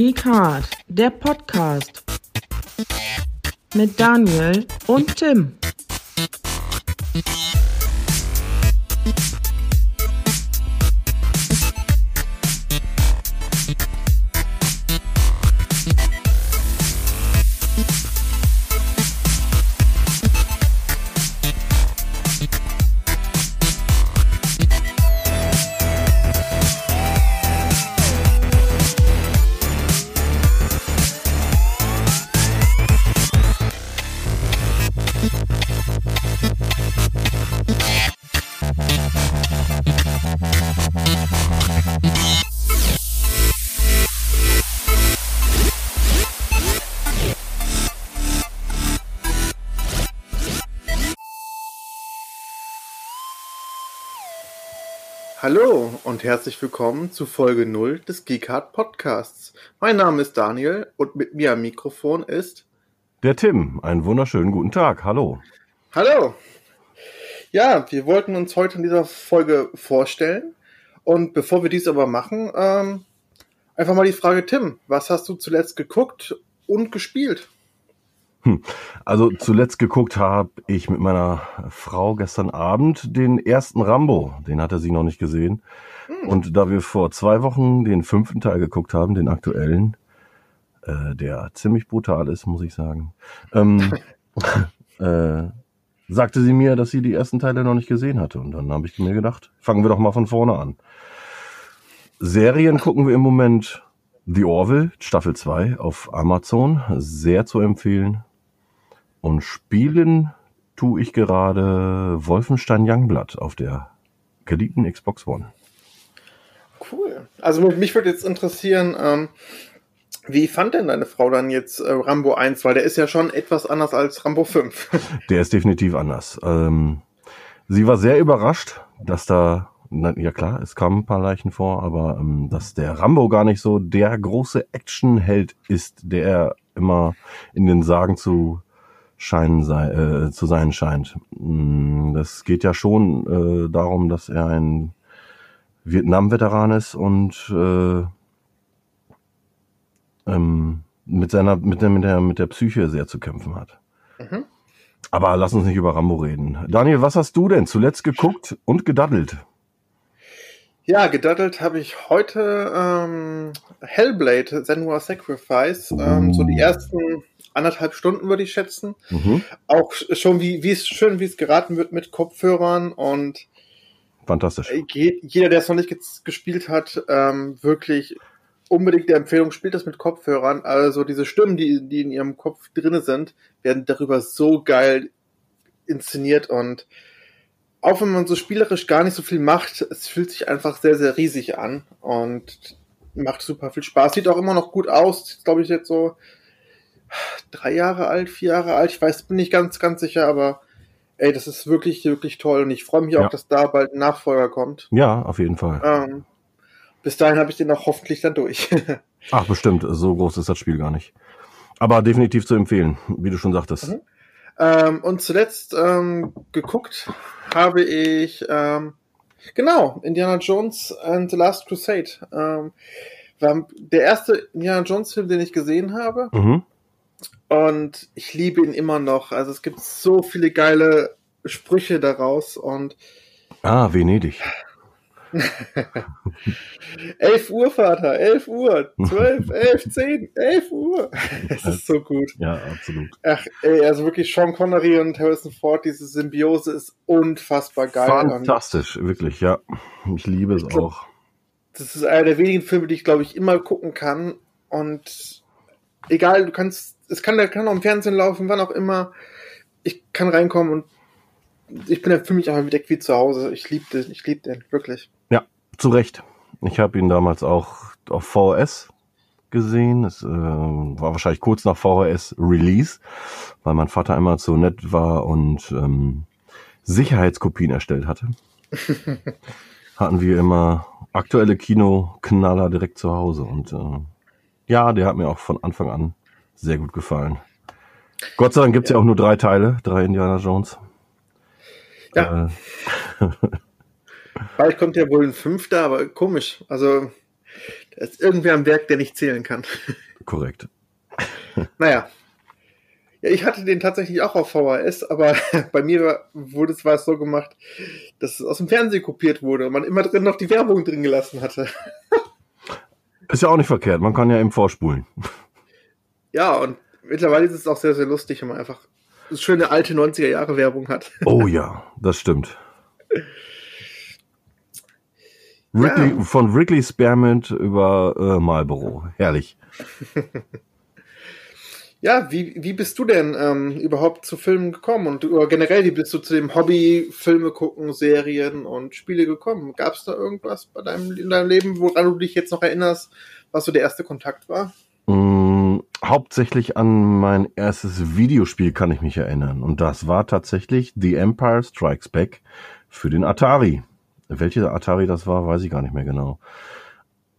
Geek Hard, der Podcast mit Daniel und Tim. Und herzlich willkommen zu Folge 0 des Geekart Podcasts. Mein Name ist Daniel und mit mir am Mikrofon ist Der Tim. Einen wunderschönen guten Tag. Hallo. Hallo. Ja, wir wollten uns heute in dieser Folge vorstellen. Und bevor wir dies aber machen, ähm, einfach mal die Frage, Tim, was hast du zuletzt geguckt und gespielt? Hm. Also zuletzt geguckt habe ich mit meiner Frau gestern Abend den ersten Rambo. Den hatte sie noch nicht gesehen. Und da wir vor zwei Wochen den fünften Teil geguckt haben, den aktuellen, äh, der ziemlich brutal ist, muss ich sagen, ähm, äh, sagte sie mir, dass sie die ersten Teile noch nicht gesehen hatte. Und dann habe ich mir gedacht, fangen wir doch mal von vorne an. Serien gucken wir im Moment The Orville, Staffel 2 auf Amazon. Sehr zu empfehlen. Und spielen tue ich gerade Wolfenstein Youngblood auf der geliebten Xbox One. Cool. Also mich würde jetzt interessieren, ähm, wie fand denn deine Frau dann jetzt äh, Rambo 1? Weil der ist ja schon etwas anders als Rambo 5. Der ist definitiv anders. Ähm, sie war sehr überrascht, dass da, na, ja klar, es kamen ein paar Leichen vor, aber ähm, dass der Rambo gar nicht so der große Actionheld ist, der er immer in den Sagen zu scheinen sei, äh, zu sein scheint. Mm, Das geht ja schon äh, darum, dass er ein Vietnam-Veteran ist und äh, ähm, mit seiner mit der, mit der mit der Psyche sehr zu kämpfen hat. Mhm. Aber lass uns nicht über Rambo reden. Daniel, was hast du denn zuletzt geguckt und gedaddelt? Ja, gedaddelt habe ich heute ähm, Hellblade, Senua Sacrifice, ähm, so die ersten anderthalb Stunden würde ich schätzen. Mhm. Auch schon wie wie es schön, wie es geraten wird mit Kopfhörern und Fantastisch. äh, je- jeder, der es noch nicht ges- gespielt hat, ähm, wirklich unbedingt der Empfehlung, spielt das mit Kopfhörern. Also diese Stimmen, die, die in ihrem Kopf drinne sind, werden darüber so geil inszeniert und auch wenn man so spielerisch gar nicht so viel macht, es fühlt sich einfach sehr, sehr riesig an und macht super viel Spaß. Sieht auch immer noch gut aus. Glaube ich jetzt so drei Jahre alt, vier Jahre alt. Ich weiß, bin nicht ganz, ganz sicher, aber ey, das ist wirklich, wirklich toll und ich freue mich Ja. auch, dass da bald ein Nachfolger kommt. Ja, auf jeden Fall. Ähm, bis dahin habe ich den auch hoffentlich dann durch. Ach, bestimmt. So groß ist das Spiel gar nicht. Aber definitiv zu empfehlen, wie du schon sagtest. Mhm. ähm, und zuletzt ähm, geguckt habe ich ähm, genau Indiana Jones and the Last Crusade. Ähm, war der erste Indiana Jones Film, den ich gesehen habe. Mhm. Und ich liebe ihn immer noch. Also es gibt so viele geile Sprüche daraus und Ah, Venedig. 11 Uhr, Vater, 11 Uhr, 12, 11, 10, 11 Uhr. Es ist so gut. Ja, absolut. Ach, ey, also wirklich Sean Connery und Harrison Ford, diese Symbiose ist unfassbar geil. Und Fantastisch, wirklich, ja. Ich liebe es Ich glaub- auch. das ist einer der wenigen Filme, die ich, glaube ich, immer gucken kann. Und egal, du kannst, es kann, der kann auch im Fernsehen laufen, wann auch immer. Ich kann reinkommen und ich bin für mich einfach direkt wie zu Hause. Ich liebe den, ich liebe den, wirklich. Ja, zu Recht. Ich habe ihn damals auch auf VHS gesehen. Es äh, war wahrscheinlich kurz nach VHS Release, weil mein Vater einmal so nett war und ähm, Sicherheitskopien erstellt hatte. Hatten wir immer aktuelle Kinoknaller direkt zu Hause und äh, ja, der hat mir auch von Anfang an sehr gut gefallen. Gott sei Dank gibt's ja. auch nur drei Teile, drei Indiana Jones. Ja. Äh, Bald kommt ja wohl ein fünfter, aber komisch. Also Da ist irgendwer am Werk, der nicht zählen kann. Korrekt. Naja. Ja, ich hatte den tatsächlich auch auf VHS, aber bei mir war, wurde es war es so gemacht, dass es aus dem Fernsehen kopiert wurde und man immer drin noch die Werbung drin gelassen hatte. Ist ja auch nicht verkehrt, man kann ja eben vorspulen. Ja, und mittlerweile ist es auch sehr, sehr lustig, wenn man einfach eine schöne alte 90er Jahre Werbung hat. Oh ja, das stimmt. Wrigley, Ja. Von Wrigley Spearmint über äh, Marlboro. Herrlich. Ja, wie, wie bist du denn ähm, überhaupt zu Filmen gekommen und oder generell, wie bist du zu dem Hobby Filme gucken, Serien und Spiele gekommen? Gab es da irgendwas bei deinem, in deinem Leben, woran du dich jetzt noch erinnerst, was so der erste Kontakt war? Hauptsächlich an mein erstes Videospiel kann ich mich erinnern. Und das war tatsächlich The Empire Strikes Back für den Atari. Welche Atari das war, weiß ich gar nicht mehr genau.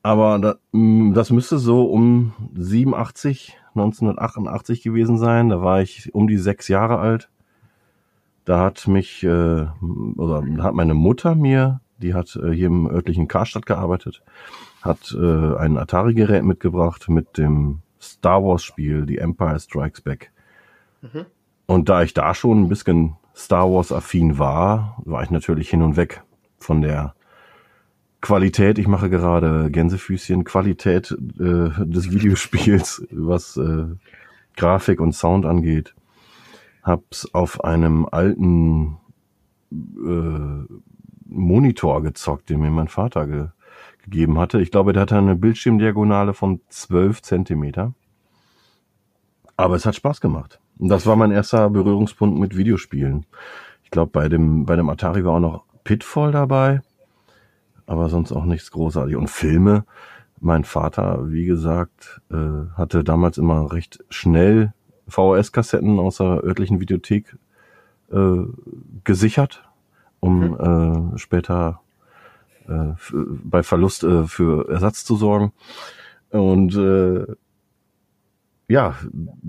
Aber da, mm, das müsste so um 87, 1988 gewesen sein. Da war ich um die sechs Jahre alt. Da hat mich, äh, oder hat meine Mutter mir, die hat äh, hier im örtlichen Karstadt gearbeitet, hat äh, ein Atari-Gerät mitgebracht mit dem Star Wars-Spiel, die Empire Strikes Back. Mhm. Und da ich da schon ein bisschen Star Wars-affin war, war ich natürlich hin und weg von der Qualität, ich mache gerade Gänsefüßchen, Qualität äh, des Videospiels, was äh, Grafik und Sound angeht. Hab's auf einem alten äh, Monitor gezockt, den mir mein Vater ge gegeben hatte. Ich glaube, der hatte eine Bildschirmdiagonale von 12 Zentimeter. Aber es hat Spaß gemacht. Und das war mein erster Berührungspunkt mit Videospielen. Ich glaube, bei dem, bei dem Atari war auch noch Pitfall dabei aber sonst auch nichts großartig. Und Filme, mein Vater, wie gesagt, äh, hatte damals immer recht schnell VHS-Kassetten aus der örtlichen Videothek äh, gesichert, um äh, später äh, bei Verlust äh, für Ersatz zu sorgen. Und äh, ja,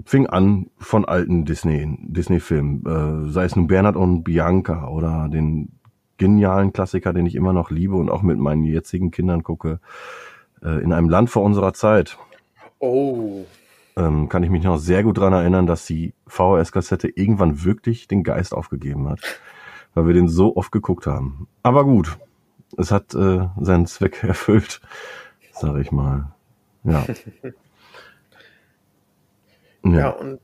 fing an von alten Disney, Disney-Filmen, äh, sei es nun Bernhard und Bianca oder den genialen Klassiker, den ich immer noch liebe und auch mit meinen jetzigen Kindern gucke, äh, in einem Land vor unserer Zeit. Oh. Ähm, kann ich mich noch sehr gut dran erinnern, dass die VHS-Kassette irgendwann wirklich den Geist aufgegeben hat, weil wir den so oft geguckt haben. Aber gut, es hat äh, seinen Zweck erfüllt, sage ich mal. Ja. Ja, und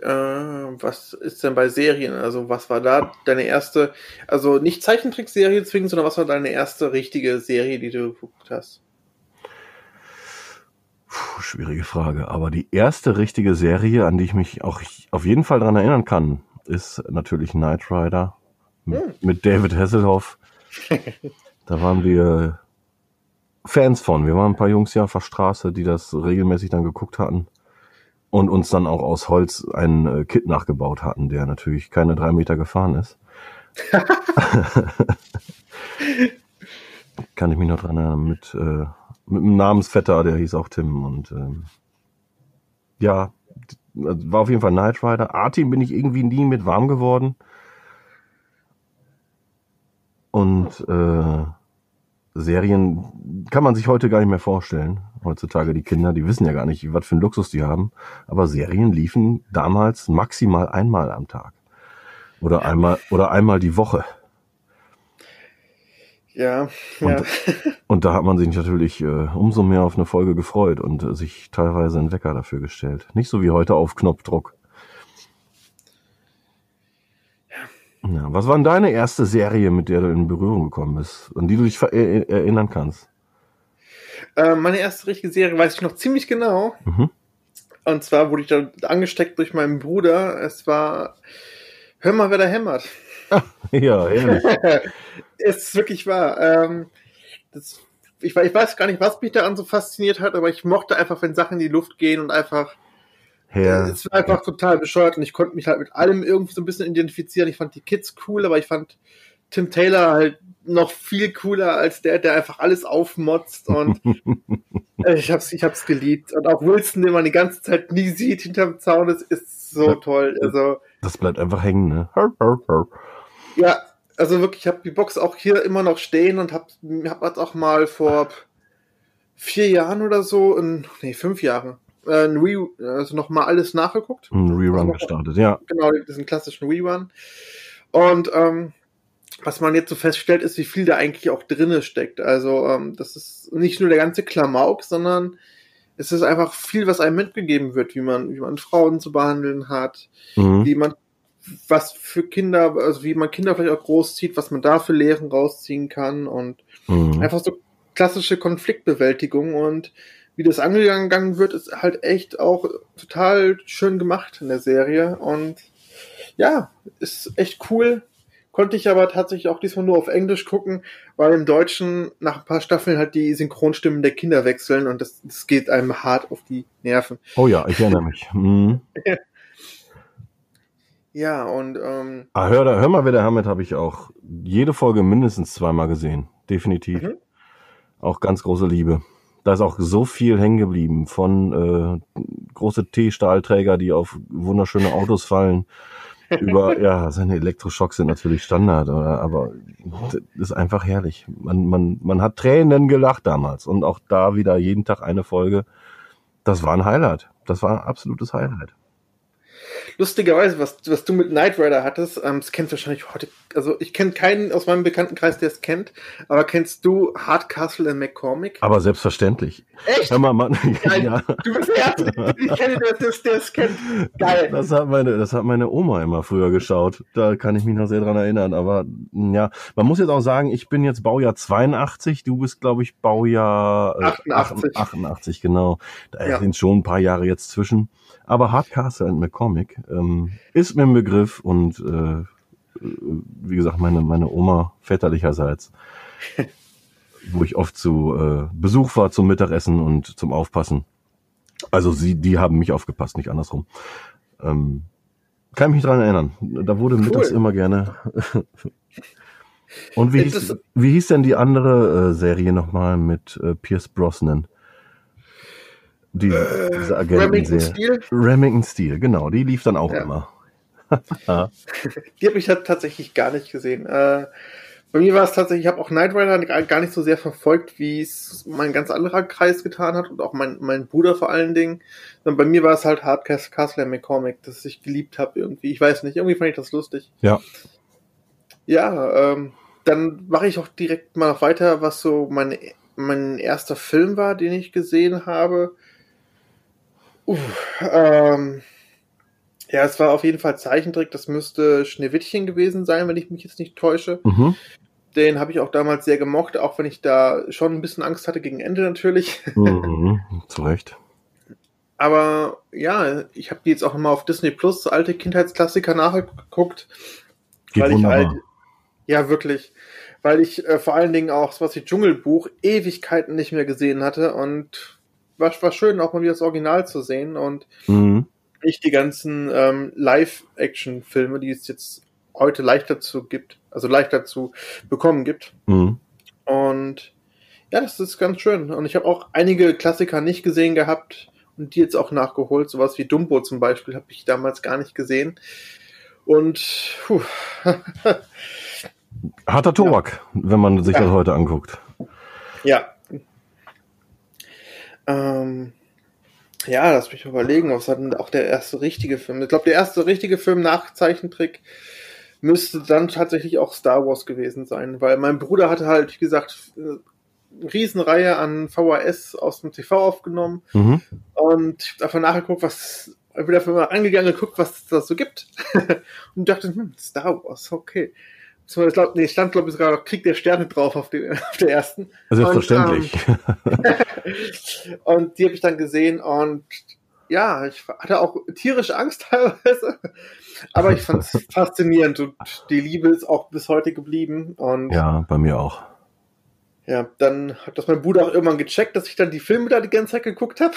äh, was ist denn bei Serien? Also, was war da deine erste, also nicht Zeichentrickserie zwingend, sondern was war deine erste richtige Serie, die du geguckt hast? Puh, schwierige Frage. Aber die erste richtige Serie, an die ich mich auch auf jeden Fall dran erinnern kann, ist natürlich Knight Rider Hm. mit, mit David Hasselhoff. da waren wir Fans von. Wir waren ein paar Jungs hier auf der Straße, die das regelmäßig dann geguckt hatten und uns dann auch aus Holz einen äh, Kit nachgebaut hatten, der natürlich keine drei Meter gefahren ist. Kann ich mich noch dran erinnern, mit, äh, mit einem Namensvetter, der hieß auch Tim und ähm, ja, also war auf jeden Fall Knight Rider. A-Team bin ich irgendwie nie mit warm geworden. Und äh, Serien kann man sich heute gar nicht mehr vorstellen. Heutzutage die Kinder, die wissen ja gar nicht, was für einen Luxus die haben. Aber Serien liefen damals maximal einmal am Tag. Oder einmal, oder einmal die Woche. Ja, Und- ja. Und da hat man sich natürlich äh, umso mehr auf eine Folge gefreut und äh, sich teilweise einen Wecker dafür gestellt. Nicht so wie heute auf Knopfdruck. Ja, was war denn deine erste Serie, mit der du in Berührung gekommen bist, an die du dich ver- er- erinnern kannst? Äh, meine erste richtige Serie weiß ich noch ziemlich genau. Mhm. Und zwar wurde ich da angesteckt durch meinen Bruder. Es war Hör mal, wer da hämmert. Ja, ehrlich. es ist wirklich wahr. Ähm, das, ich, ich weiß gar nicht, was mich daran so fasziniert hat, aber ich mochte einfach, wenn Sachen in die Luft gehen und einfach, Herr, es war einfach total bescheuert und ich konnte mich halt mit allem irgendwie so ein bisschen identifizieren. Ich fand die Kids cool, aber ich fand Tim Taylor halt noch viel cooler als der, der einfach alles aufmotzt und äh, ich hab's, ich hab's geliebt. Und auch Wilson, den man die ganze Zeit nie sieht hinterm Zaun, das ist so toll. Also, das bleibt einfach hängen, ne? Ja, also wirklich, ich habe die Box auch hier immer noch stehen und habe hab das auch mal vor vier Jahren oder so, in, nee, fünf Jahre, äh, ein Re also nochmal alles nachgeguckt. Ein Rerun Also- gestartet, ja. Genau, diesen klassischen Rerun. Und ähm, was man jetzt so feststellt, ist, wie viel da eigentlich auch drinne steckt. Also ähm, das ist nicht nur der ganze Klamauk, sondern es ist einfach viel, was einem mitgegeben wird, wie man, wie man Frauen zu behandeln hat, Mhm. wie man was für Kinder, also wie man Kinder vielleicht auch großzieht, was man da für Lehren rausziehen kann und Mhm. einfach so klassische Konfliktbewältigung und wie das angegangen wird, ist halt echt auch total schön gemacht in der Serie und ja, ist echt cool. Konnte ich aber tatsächlich auch diesmal nur auf Englisch gucken, weil im Deutschen nach ein paar Staffeln halt die Synchronstimmen der Kinder wechseln und das, das geht einem hart auf die Nerven. Oh ja, ich erinnere mich. Mhm. Ja, und ähm, Ah, hör, da- hör mal, wer der Hamid habe ich auch jede Folge mindestens zweimal gesehen. Definitiv. Mhm. Auch ganz große Liebe. Da ist auch so viel hängen geblieben von äh, große T-Stahlträger, die auf wunderschöne Autos fallen. Über, ja, seine Elektroschocks sind natürlich Standard, oder, aber das ist einfach herrlich. Man, man, man hat Tränen gelacht damals und auch da wieder jeden Tag eine Folge. Das war ein Highlight. Das war ein absolutes Highlight. Lustigerweise, was, was du mit Knight Rider hattest, ähm, das kennst du wahrscheinlich heute, also ich kenne keinen aus meinem Bekanntenkreis, der es kennt, aber kennst du Hardcastle in McCormick? Aber selbstverständlich. Echt? Hör mal, Mann. Geil. ja. Du bist der Erste, ich kenne, der, der, es kennt. Geil. Das hat meine, das hat meine Oma immer früher geschaut. Da kann ich mich noch sehr dran erinnern. Aber mh, ja, man muss jetzt auch sagen, ich bin jetzt Baujahr 82, du bist, glaube ich, Baujahr äh, 88. 88, genau. Da Ja. sind schon ein paar Jahre jetzt zwischen. Aber Hardcastle and McCormick ähm, ist mir ein Begriff und äh, wie gesagt, meine, meine Oma väterlicherseits, wo ich oft zu äh, Besuch war zum Mittagessen und zum Aufpassen. Also sie, die haben mich aufgepasst, nicht andersrum. Ähm, kann mich dran erinnern. Da wurde mittags immer gerne. Und wie hieß, wie hieß denn die andere äh, Serie nochmal mit äh, Pierce Brosnan? Die, diese Remington Agentenserie. Steel, Remington Steel, genau. Die lief dann auch Ja. immer. die habe ich halt tatsächlich gar nicht gesehen. Äh, bei mir war es tatsächlich, ich habe auch Knight Rider gar- nicht so sehr verfolgt, wie es mein ganz anderer Kreis getan hat und auch mein, mein Bruder vor allen Dingen. Sondern bei mir war es halt Hardcast Castle and McCormick, das ich geliebt habe irgendwie. Ich weiß nicht, irgendwie fand ich das lustig. Ja. Ja, ähm, dann mache ich auch direkt mal weiter, was so mein, mein erster Film war, den ich gesehen habe. Uh, ähm, ja, es war auf jeden Fall Zeichentrick. Das müsste Schneewittchen gewesen sein, wenn ich mich jetzt nicht täusche. Mhm. Den habe ich auch damals sehr gemocht, auch wenn ich da schon ein bisschen Angst hatte gegen Ende natürlich. Mhm. Zu Recht. Aber ja, ich habe die jetzt auch nochmal auf Disney Plus, alte Kindheitsklassiker nachgeguckt. Geht weil ich wunderbar. halt, ja, wirklich. Weil ich äh, vor allen Dingen auch sowas wie Dschungelbuch Ewigkeiten nicht mehr gesehen hatte und war, war schön, auch mal wieder das Original zu sehen und Mhm. nicht die ganzen ähm, Live-Action-Filme, die es jetzt heute leichter zu gibt, also leichter zu bekommen gibt. Mhm. Und ja, das ist ganz schön. Und ich habe auch einige Klassiker nicht gesehen gehabt und die jetzt auch nachgeholt. Sowas wie Dumbo zum Beispiel habe ich damals gar nicht gesehen. Und puh, Harter Tobak, wenn man sich Ja. das heute anguckt. ja. Ähm, ja, lass mich überlegen, was war denn auch der erste richtige Film? Ich glaube, der erste richtige Film nach Zeichentrick müsste dann tatsächlich auch Star Wars gewesen sein, weil mein Bruder hatte halt, wie gesagt, eine Riesenreihe an VHS aus dem TV aufgenommen Mhm. und ich habe einfach nachgeguckt, was dafür mal angegangen, geguckt, was es da so gibt und dachte, hm, Star Wars, okay. Ich glaub, nee, stand glaube ich sogar noch Krieg der Sterne drauf auf, dem, auf der ersten. Selbstverständlich. Und die habe ich dann gesehen und ja, ich hatte auch tierische Angst teilweise, aber ich fand es faszinierend und die Liebe ist auch bis heute geblieben und ja, bei mir auch. ja, dann hat das mein Bruder auch irgendwann gecheckt, dass ich dann die Filme da die ganze Zeit geguckt habe.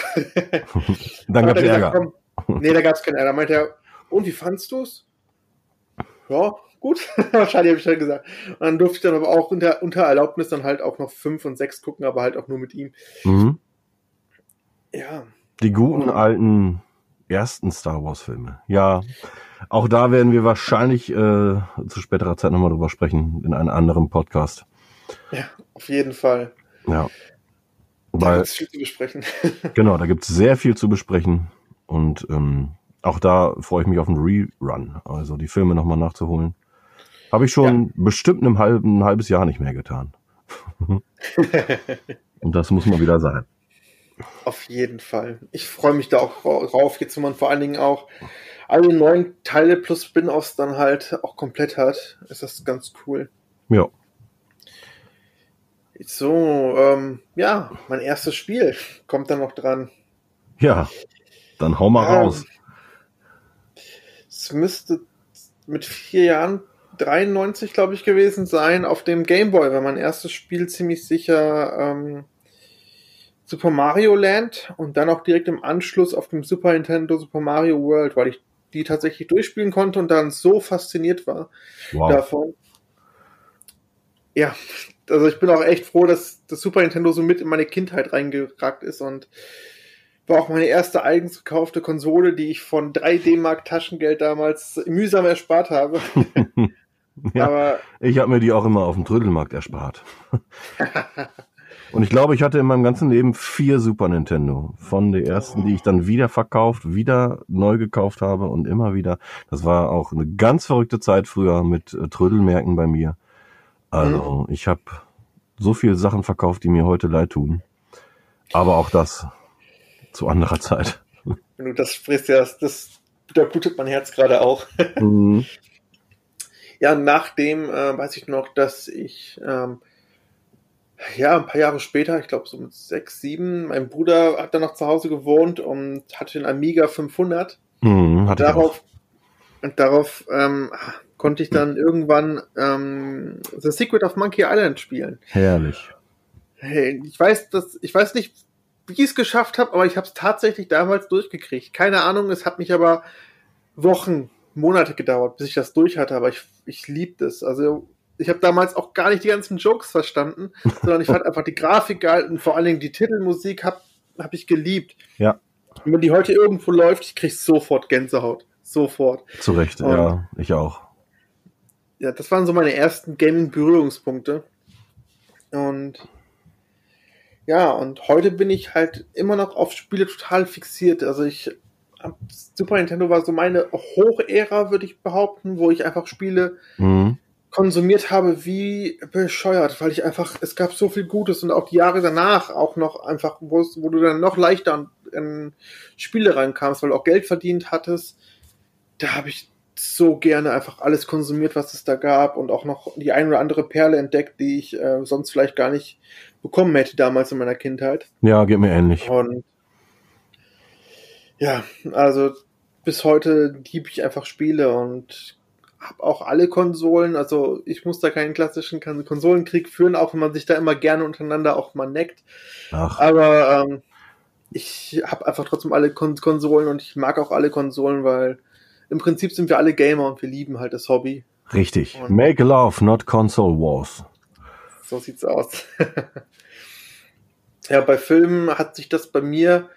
Dann Hat er Ärger. gesagt, komm, nee, da gab's keinen Ärger. Da meinte er, und wie fandst du's? Ja, gut. Wahrscheinlich habe ich dann gesagt. Und dann durfte ich dann aber auch unter, unter Erlaubnis dann halt auch noch fünf und sechs gucken, aber halt auch nur mit ihm. Mhm. Ja. Die guten alten ersten Star Wars Filme. Ja, auch da werden wir wahrscheinlich äh, zu späterer Zeit nochmal drüber sprechen in einem anderen Podcast. Ja, auf jeden Fall. Ja. Da Weil, gibt's viel zu besprechen. genau, da gibt's sehr viel zu besprechen. Und ähm, auch da freue ich mich auf einen Rerun, also die Filme nochmal nachzuholen. Habe ich schon bestimmt einem halben, ein halbes Jahr nicht mehr getan. Und das muss mal wieder sein. Auf jeden Fall. Ich freue mich da auch drauf, jetzt wo man vor allen Dingen auch alle neuen Teile plus Spin-offs dann halt auch komplett hat. Ist das ganz cool. Ja. So, ähm, ja, mein erstes Spiel kommt dann noch dran. Ja, dann hau mal Ähm, raus. Es müsste mit vier Jahren 93, glaube ich, gewesen sein. Auf dem Game Boy war mein erstes Spiel ziemlich sicher ähm, Super Mario Land und dann auch direkt im Anschluss auf dem Super Nintendo Super Mario World, weil ich die tatsächlich durchspielen konnte und dann so fasziniert war Wow. davon. Ja, also ich bin auch echt froh, dass das Super Nintendo so mit in meine Kindheit reingeragt ist und war auch meine erste eigens gekaufte Konsole, die ich von 3 D-Mark Taschengeld damals mühsam erspart habe. Ja. Aber Ich habe mir die auch immer auf dem Trödelmarkt erspart. Und ich glaube, ich hatte in meinem ganzen Leben vier Super Nintendo. Von der ersten, die ich dann wieder verkauft, wieder neu gekauft habe und immer wieder. Das war auch eine ganz verrückte Zeit früher mit äh, Trödelmärkten bei mir. Also ich habe so viele Sachen verkauft, die mir heute leid tun. Aber auch das zu anderer Zeit. wenn du das sprichst, ja, das, das da blutet mein Herz gerade auch. Mhm. Ja, nachdem äh, weiß ich noch, dass ich ähm, ja ein paar Jahre später, ich glaube so mit sechs, sieben, mein Bruder hat dann noch zu Hause gewohnt und hatte den Amiga 500. Mhm, hatte darauf und darauf ähm, konnte ich dann irgendwann ähm, The Secret of Monkey Island spielen. Herrlich. Hey, ich weiß, dass ich weiß nicht, wie ich es geschafft habe, aber ich habe es tatsächlich damals durchgekriegt. Keine Ahnung, es hat mich aber Wochen, Monate gedauert, bis ich das durch hatte, aber ich, ich lieb das. Also ich habe damals auch gar nicht die ganzen Jokes verstanden, sondern ich fand einfach die Grafik geil und vor allen Dingen die Titelmusik hab, hab ich geliebt. Ja, Und wenn die heute irgendwo läuft, ich krieg sofort Gänsehaut. Sofort. zu Recht. Und- Ja, ich auch. ja, das waren so meine ersten Gaming-Berührungspunkte. Und ja, und heute bin ich halt immer noch auf Spiele total fixiert. Also ich Super Nintendo war so meine Hochära, würde ich behaupten, wo ich einfach Spiele Mhm. konsumiert habe wie bescheuert, weil ich einfach, es gab so viel Gutes und auch die Jahre danach auch noch einfach, wo, es- wo du dann noch leichter an, an Spiele reinkamst, weil du auch Geld verdient hattest. Da habe ich so gerne einfach alles konsumiert, was es da gab und auch noch die ein oder andere Perle entdeckt, die ich äh, sonst vielleicht gar nicht bekommen hätte damals in meiner Kindheit. Ja, geht mir ähnlich. Und ja, also bis heute liebe ich einfach Spiele und habe auch alle Konsolen. Also ich muss da keinen klassischen Kon- Konsolenkrieg führen, auch wenn man sich da immer gerne untereinander auch mal neckt. Ach, Aber ähm, ich habe einfach trotzdem alle Kon Konsolen und ich mag auch alle Konsolen, weil im Prinzip sind wir alle Gamer und wir lieben halt das Hobby. richtig. Und- Make love, not console wars. So sieht's aus. ja, bei Filmen hat sich das bei mir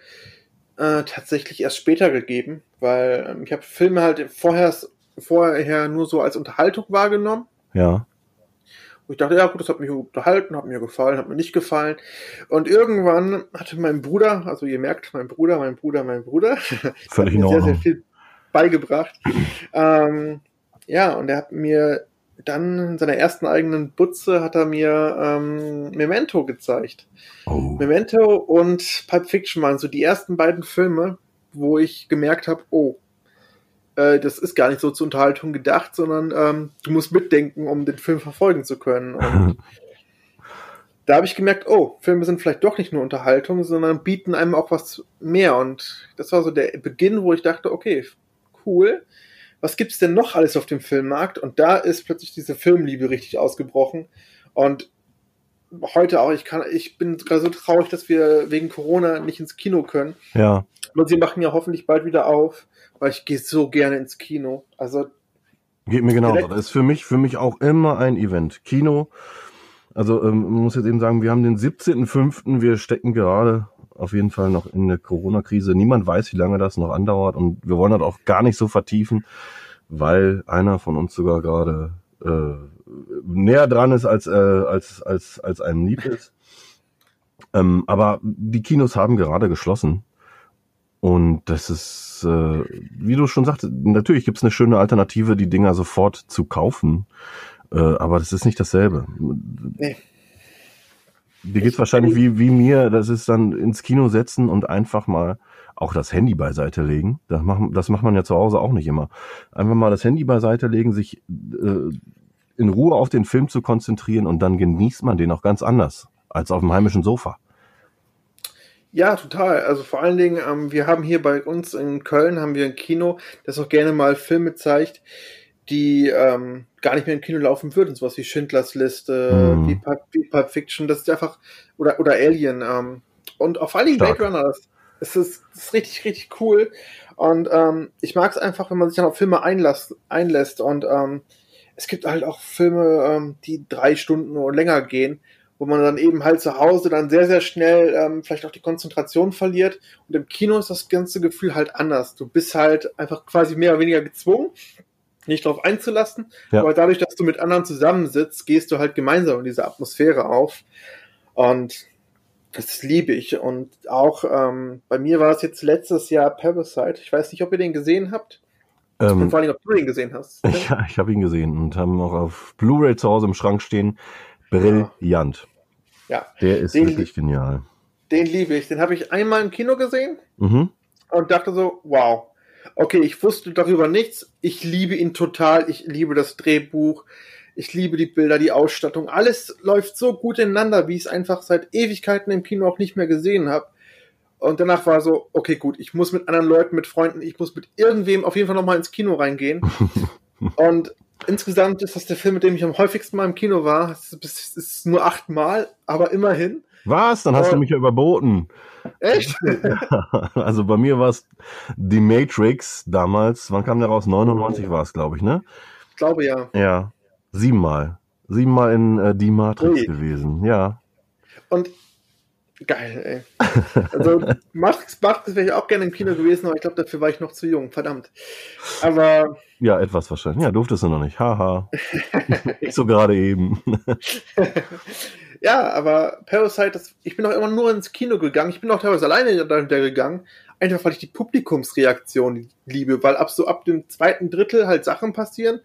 äh, tatsächlich erst später gegeben, weil ähm, ich habe Filme halt vorher, vorher nur so als Unterhaltung wahrgenommen. Ja. Wo ich dachte, ja gut, das hat mich unterhalten, hat mir gefallen, hat mir nicht gefallen. Und irgendwann hatte mein Bruder, also ihr merkt, mein Bruder, mein Bruder, mein Bruder, Völlig hat mir sehr, sehr viel beigebracht. ähm, ja, und er hat mir dann in seiner ersten eigenen Butze hat er mir ähm, Memento gezeigt. Oh. Memento und Pulp Fiction waren so die ersten beiden Filme, wo ich gemerkt habe, oh, äh, das ist gar nicht so zur Unterhaltung gedacht, sondern ähm, du musst mitdenken, um den Film verfolgen zu können. Und da habe ich gemerkt, oh, Filme sind vielleicht doch nicht nur Unterhaltung, sondern bieten einem auch was mehr. Und das war so der Beginn, wo ich dachte, okay, cool. Was gibt's denn noch alles auf dem Filmmarkt? Und da ist plötzlich diese Filmliebe richtig ausgebrochen. Und heute auch, ich kann, ich bin gerade so traurig, dass wir wegen Corona nicht ins Kino können. Ja. Und sie machen ja hoffentlich bald wieder auf, weil ich gehe so gerne ins Kino. Also Geht mir genauso. Das ist für mich, für mich auch immer ein Event. Kino. Also, ähm, man muss jetzt eben sagen, wir haben den 17.05. Wir stecken gerade auf jeden Fall noch in der Corona-Krise. Niemand weiß, wie lange das noch andauert und wir wollen das auch gar nicht so vertiefen, weil einer von uns sogar gerade äh, näher dran ist, als, äh, als, als, als einem lieb ist. Ähm, aber die Kinos haben gerade geschlossen. Und das ist, äh, wie du schon sagst, natürlich gibt's eine schöne Alternative, die Dinger sofort zu kaufen. Äh, aber das ist nicht dasselbe. Nee. Dir geht's wahrscheinlich wie, wie mir, das ist dann ins Kino setzen und einfach mal auch das Handy beiseite legen. Das macht, das macht man ja zu Hause auch nicht immer. Einfach mal das Handy beiseite legen, sich äh, in Ruhe auf den Film zu konzentrieren und dann genießt man den auch ganz anders als auf dem heimischen Sofa. Ja, total. Also vor allen Dingen, ähm, wir haben hier bei uns in Köln haben wir ein Kino, das auch gerne mal Filme zeigt, die ähm, gar nicht mehr im Kino laufen würden, sowas wie Schindlers Liste, Mhm. wie, Pulp, wie Pulp Fiction, das ist einfach, oder, oder Alien, ähm, und auch vor allen Dingen. Blade Runner, das, das, ist, das ist richtig, richtig cool. Und ähm, ich mag es einfach, wenn man sich dann auf Filme einlässt, einlässt. Und ähm, es gibt halt auch Filme, ähm, die drei Stunden oder länger gehen, wo man dann eben halt zu Hause dann sehr, sehr schnell ähm, vielleicht auch die Konzentration verliert. Und im Kino ist das ganze Gefühl halt anders. Du bist halt einfach quasi mehr oder weniger gezwungen, nicht darauf einzulassen. Ja. Aber dadurch, dass du mit anderen zusammensitzt, gehst du halt gemeinsam in diese Atmosphäre auf. Und das liebe ich. Und auch ähm, bei mir war es jetzt letztes Jahr Parasite. Ich weiß nicht, ob ihr den gesehen habt. Und Ähm, vor allem, ob du den gesehen hast. ich ich habe ihn gesehen und haben auch auf Blu-ray zu Hause im Schrank stehen. Brillant. Ja, Der ist Den- wirklich genial. den liebe ich. Den habe ich einmal im Kino gesehen Mhm. und dachte so, wow. Okay, ich wusste darüber nichts. Ich liebe ihn total. Ich liebe das Drehbuch. Ich liebe die Bilder, die Ausstattung. Alles läuft so gut ineinander, wie ich es einfach seit Ewigkeiten im Kino auch nicht mehr gesehen habe. Und danach war so, okay, gut, ich muss mit anderen Leuten, mit Freunden, ich muss mit irgendwem auf jeden Fall nochmal ins Kino reingehen. Und insgesamt ist das der Film, mit dem ich am häufigsten mal im Kino war. Es ist, nur achtmal, aber immerhin. Was? Dann hast Oh. du mich ja überboten. Echt? Also bei mir war es die Matrix damals. Wann kam der raus? 99 war es, glaube ich, ne? Ich glaube ja. Ja. Siebenmal. Siebenmal in äh, die Matrix Ui. gewesen. Ja. Und geil, ey. Also Matrix, Matrix wäre ich auch gerne im Kino gewesen, aber ich glaube, dafür war ich noch zu jung, verdammt. Aber Ja, etwas wahrscheinlich. Ja, durftest du noch nicht. Haha. ich so gerade eben. Ja, aber Parasite, das, ich bin auch immer nur ins Kino gegangen. Ich bin auch teilweise alleine dahinter gegangen, einfach weil ich die Publikumsreaktion liebe, weil ab so ab dem zweiten Drittel halt Sachen passieren,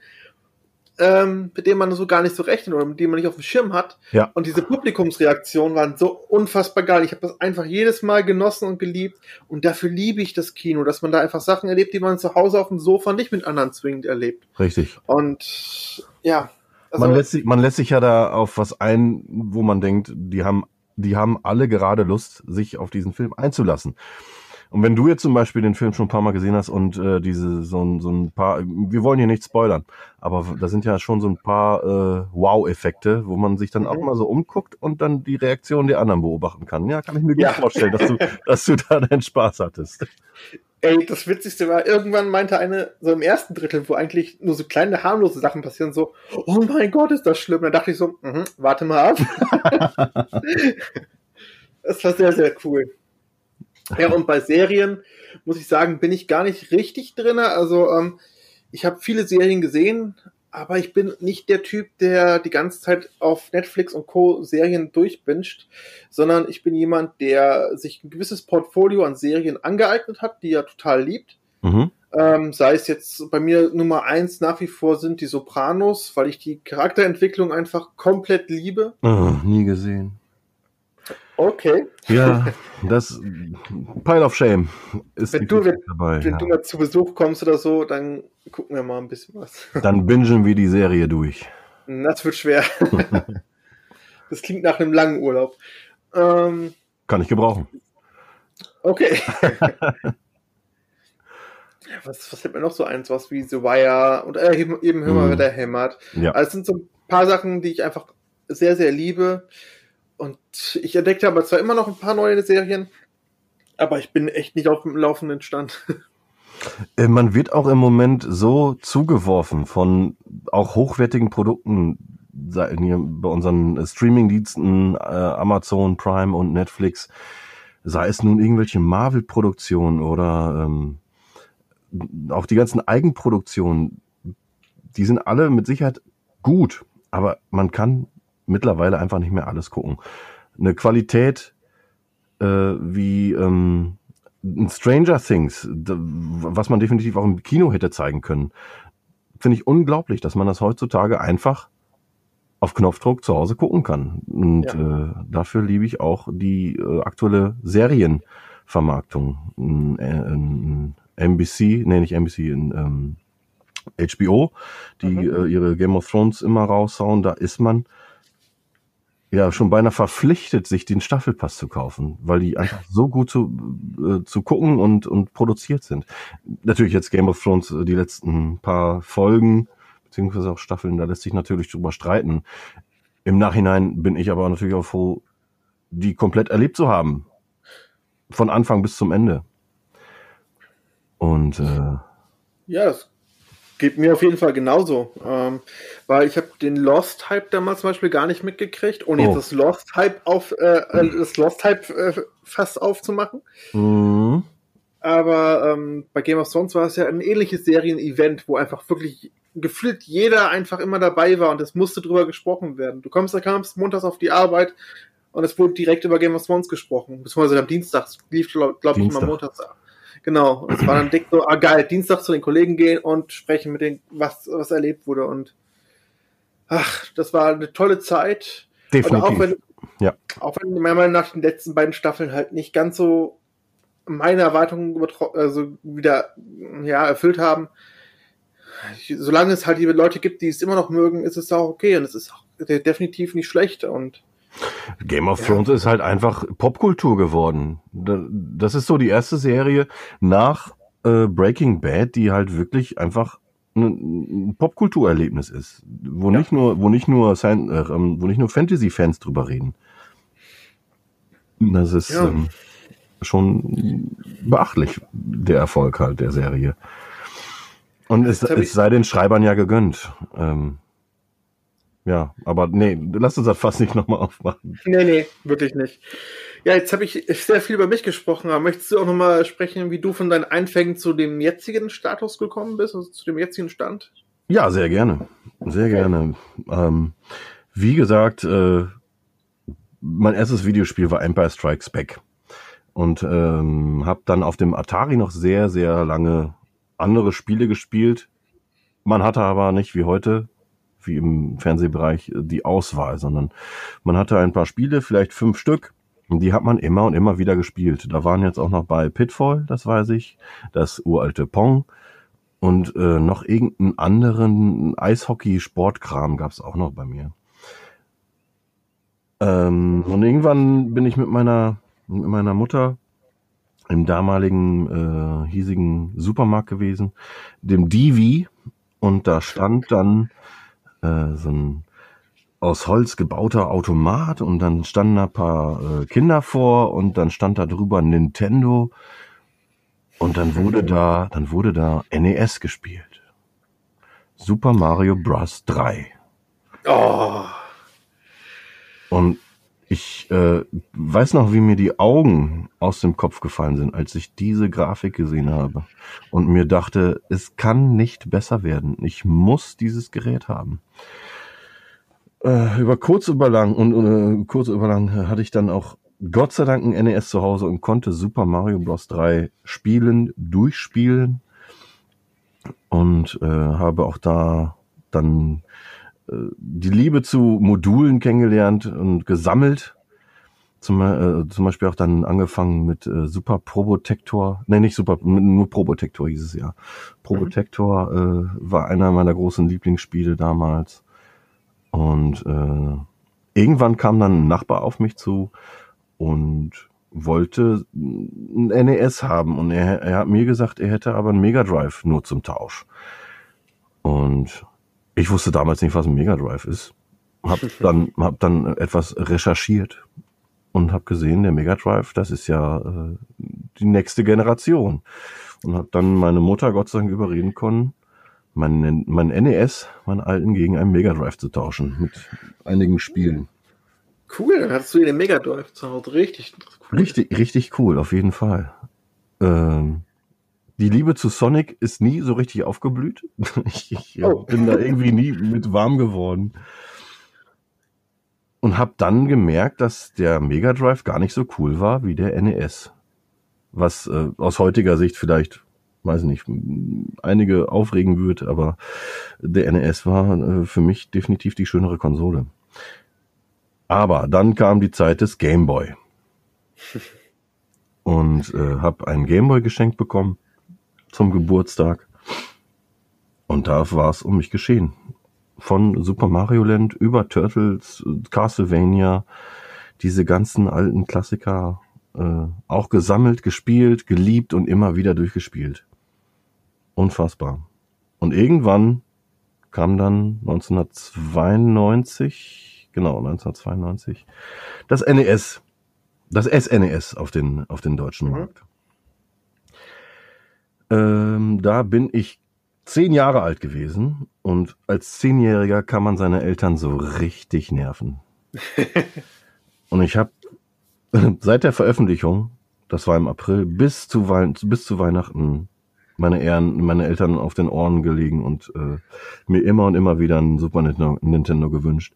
ähm, mit denen man so gar nicht so rechnet oder mit denen man nicht auf dem Schirm hat. Ja. Und diese Publikumsreaktionen waren so unfassbar geil. Ich habe das einfach jedes Mal genossen und geliebt. Und dafür liebe ich das Kino, dass man da einfach Sachen erlebt, die man zu Hause auf dem Sofa nicht mit anderen zwingend erlebt. Richtig. Und ja. Also, man, lässt sich, man lässt sich ja da auf was ein, wo man denkt, die haben, die haben alle gerade Lust, sich auf diesen Film einzulassen. Und wenn du jetzt zum Beispiel den Film schon ein paar Mal gesehen hast und äh, diese so ein, so ein paar, wir wollen hier nicht spoilern, aber da sind ja schon so ein paar äh, Wow-Effekte, wo man sich dann auch Mhm. mal so umguckt und dann die Reaktion der anderen beobachten kann. Ja, kann ich mir gut Ja. vorstellen, dass du, dass du da deinen Spaß hattest. Ey, das Witzigste war, irgendwann meinte eine, so im ersten Drittel, wo eigentlich nur so kleine harmlose Sachen passieren, so, oh mein Gott, ist das schlimm. Da dachte ich so, mhm, warte mal ab. das war sehr, sehr cool. Ja, und bei Serien, muss ich sagen, bin ich gar nicht richtig drin. Also, ähm, ich habe viele Serien gesehen, aber ich bin nicht der Typ, der die ganze Zeit auf Netflix und Co. Serien durchbinscht, sondern ich bin jemand, der sich ein gewisses Portfolio an Serien angeeignet hat, die er total liebt. Mhm. Ähm, sei es jetzt bei mir Nummer eins nach wie vor sind die Sopranos, weil ich die Charakterentwicklung einfach komplett liebe. Oh, nie gesehen. Okay. Ja, das Pile of Shame ist Wenn du- definitiv dabei. Wenn ja. du mal zu Besuch kommst oder so, dann gucken wir mal ein bisschen was. Dann bingen wir die Serie durch. Das wird schwer. das klingt nach einem langen Urlaub. Ähm, Kann ich gebrauchen. okay. Was, was hält mir noch so eins, was wie The Wire und äh, eben, eben Hör mal, Mhm. wer der hämmert. Ja. Also es sind so ein paar Sachen, die ich einfach sehr, sehr liebe. Und ich entdeckte aber zwar immer noch ein paar neue Serien, aber ich bin echt nicht auf dem laufenden Stand. Äh, Man wird auch im Moment so zugeworfen von auch hochwertigen Produkten bei unseren Streamingdiensten, äh, Amazon Prime und Netflix, sei es nun irgendwelche Marvel-Produktionen oder ähm, auch die ganzen Eigenproduktionen, die sind alle mit Sicherheit gut, aber man kann mittlerweile einfach nicht mehr alles gucken. Eine Qualität äh, wie ähm, Stranger Things, was man definitiv auch im Kino hätte zeigen können. Finde ich unglaublich, dass man das heutzutage einfach auf Knopfdruck zu Hause gucken kann. Und ja. äh, dafür liebe ich auch die äh, aktuelle Serienvermarktung. In NBC, nee, nicht NBC, in ähm, HBO, die mhm. äh, ihre Game of Thrones immer raushauen, da ist man ja schon beinahe verpflichtet, sich den Staffelpass zu kaufen, weil die einfach so gut zu, äh, zu gucken und, und produziert sind. Natürlich jetzt Game of Thrones, äh, die letzten paar Folgen, beziehungsweise auch Staffeln, da lässt sich natürlich drüber streiten. Im Nachhinein bin ich aber natürlich auch froh, die komplett erlebt zu haben. Von Anfang bis zum Ende. Und äh, ja, das Geht mir auf jeden Fall genauso. Ähm, weil ich habe den Lost Hype damals zum Beispiel gar nicht mitgekriegt, ohne oh. jetzt das Lost Hype auf äh, mhm. das Lost Hype äh, fast aufzumachen. Mhm. Aber ähm, bei Game of Thrones war es ja ein ähnliches Serien-Event, wo einfach wirklich gefühlt jeder einfach immer dabei war und es musste drüber gesprochen werden. Du kommst, da kamst montags auf die Arbeit und es wurde direkt über Game of Thrones gesprochen. Beziehungsweise am Dienstag lief, glaube glaub ich, immer montags Genau. Es war dann dick so, ah geil, Dienstag zu den Kollegen gehen und sprechen mit denen, was, was erlebt wurde. Und ach, das war eine tolle Zeit. Definitiv. Und auch wenn, ja. auch wenn meiner Meinung nach die letzten beiden Staffeln halt nicht ganz so meine Erwartungen also wieder ja, erfüllt haben. Solange es halt die Leute gibt, die es immer noch mögen, ist es auch okay und es ist auch definitiv nicht schlecht und Game of Thrones ist halt einfach Popkultur geworden. Das ist so die erste Serie nach äh, Breaking Bad, die halt wirklich einfach ein Popkulturerlebnis ist, wo ja. nicht nur, wo nicht nur, äh, ähm, wo nicht nur Fantasy-Fans drüber reden. Das ist ja. ähm, schon beachtlich der Erfolg halt der Serie. Und es, es sei den Schreibern ja gegönnt. Ähm, ja, aber nee, lass uns das fast nicht nochmal aufmachen. Nee, nee, wirklich nicht. Ja, jetzt habe ich sehr viel über mich gesprochen, aber möchtest du auch nochmal sprechen, wie du von deinen Einfängen zu dem jetzigen Status gekommen bist, also zu dem jetzigen Stand? Ja, sehr gerne. Sehr gerne. Ähm, wie gesagt, äh, mein erstes Videospiel war Empire Strikes Back. Und ähm, habe dann auf dem Atari noch sehr, sehr lange andere Spiele gespielt. Man hatte aber nicht wie heute wie im Fernsehbereich äh, die Auswahl, sondern man hatte ein paar Spiele, vielleicht fünf Stück, und die hat man immer und immer wieder gespielt. Da waren jetzt auch noch bei Pitfall, das weiß ich, das uralte Pong und äh, noch irgendeinen anderen Eishockey-Sportkram gab's auch noch bei mir. Ähm, und irgendwann bin ich mit meiner, mit meiner Mutter im damaligen äh, hiesigen Supermarkt gewesen, dem Divi, und da stand dann äh, so ein aus Holz gebauter Automat und dann standen da ein paar äh, Kinder vor und dann stand da drüber Nintendo und dann wurde da, dann wurde da NES gespielt. Super Mario Bros. 3. Oh. Und ich äh, weiß noch, wie mir die Augen aus dem Kopf gefallen sind, als ich diese Grafik gesehen habe und mir dachte, es kann nicht besser werden. Ich muss dieses Gerät haben. Äh, über kurz über lang und äh, kurz über lang hatte ich dann auch Gott sei Dank ein NES zu Hause und konnte Super Mario Bros. 3 spielen, durchspielen und äh, habe auch da dann die Liebe zu Modulen kennengelernt und gesammelt. Zum, äh, zum Beispiel auch dann angefangen mit äh, Super Probotector. Nee, nicht Super, nur Probotector hieß es ja. Probotector äh, war einer meiner großen Lieblingsspiele damals. Und äh, irgendwann kam dann ein Nachbar auf mich zu und wollte ein NES haben. Und er, er hat mir gesagt, er hätte aber einen Mega Drive nur zum Tausch. Und ich wusste damals nicht, was ein Mega Drive ist. Hab dann, hab dann etwas recherchiert und hab gesehen, der Mega Drive, das ist ja äh, die nächste Generation. Und hab dann meine Mutter Gott sei Dank überreden können, mein, mein NES, meinen alten, gegen einen Mega Drive zu tauschen mit einigen Spielen. Cool, dann hattest du den Mega Drive zu Hause. Richtig cool. Richtig, richtig cool, auf jeden Fall. Ähm, die Liebe zu Sonic ist nie so richtig aufgeblüht. Ich, ich oh. bin da irgendwie nie mit warm geworden. und habe dann gemerkt, dass der Mega Drive gar nicht so cool war wie der NES. Was äh, aus heutiger Sicht vielleicht, weiß nicht, einige aufregen wird, aber der NES war äh, für mich definitiv die schönere Konsole. Aber dann kam die Zeit des Game Boy. Und äh, habe einen Game Boy geschenkt bekommen zum Geburtstag. Und da war es um mich geschehen. Von Super Mario Land über Turtles, Castlevania, diese ganzen alten Klassiker äh, auch gesammelt, gespielt, geliebt und immer wieder durchgespielt. Unfassbar. Und irgendwann kam dann 1992, genau 1992, das NES, das SNES auf den auf den deutschen mhm. Markt. Ähm, da bin ich zehn Jahre alt gewesen und als Zehnjähriger kann man seine Eltern so richtig nerven. und ich habe seit der Veröffentlichung, das war im April, bis zu, Wei bis zu Weihnachten meine, Ehren, meine Eltern auf den Ohren gelegen und äh, mir immer und immer wieder ein Super Nintendo, Nintendo gewünscht.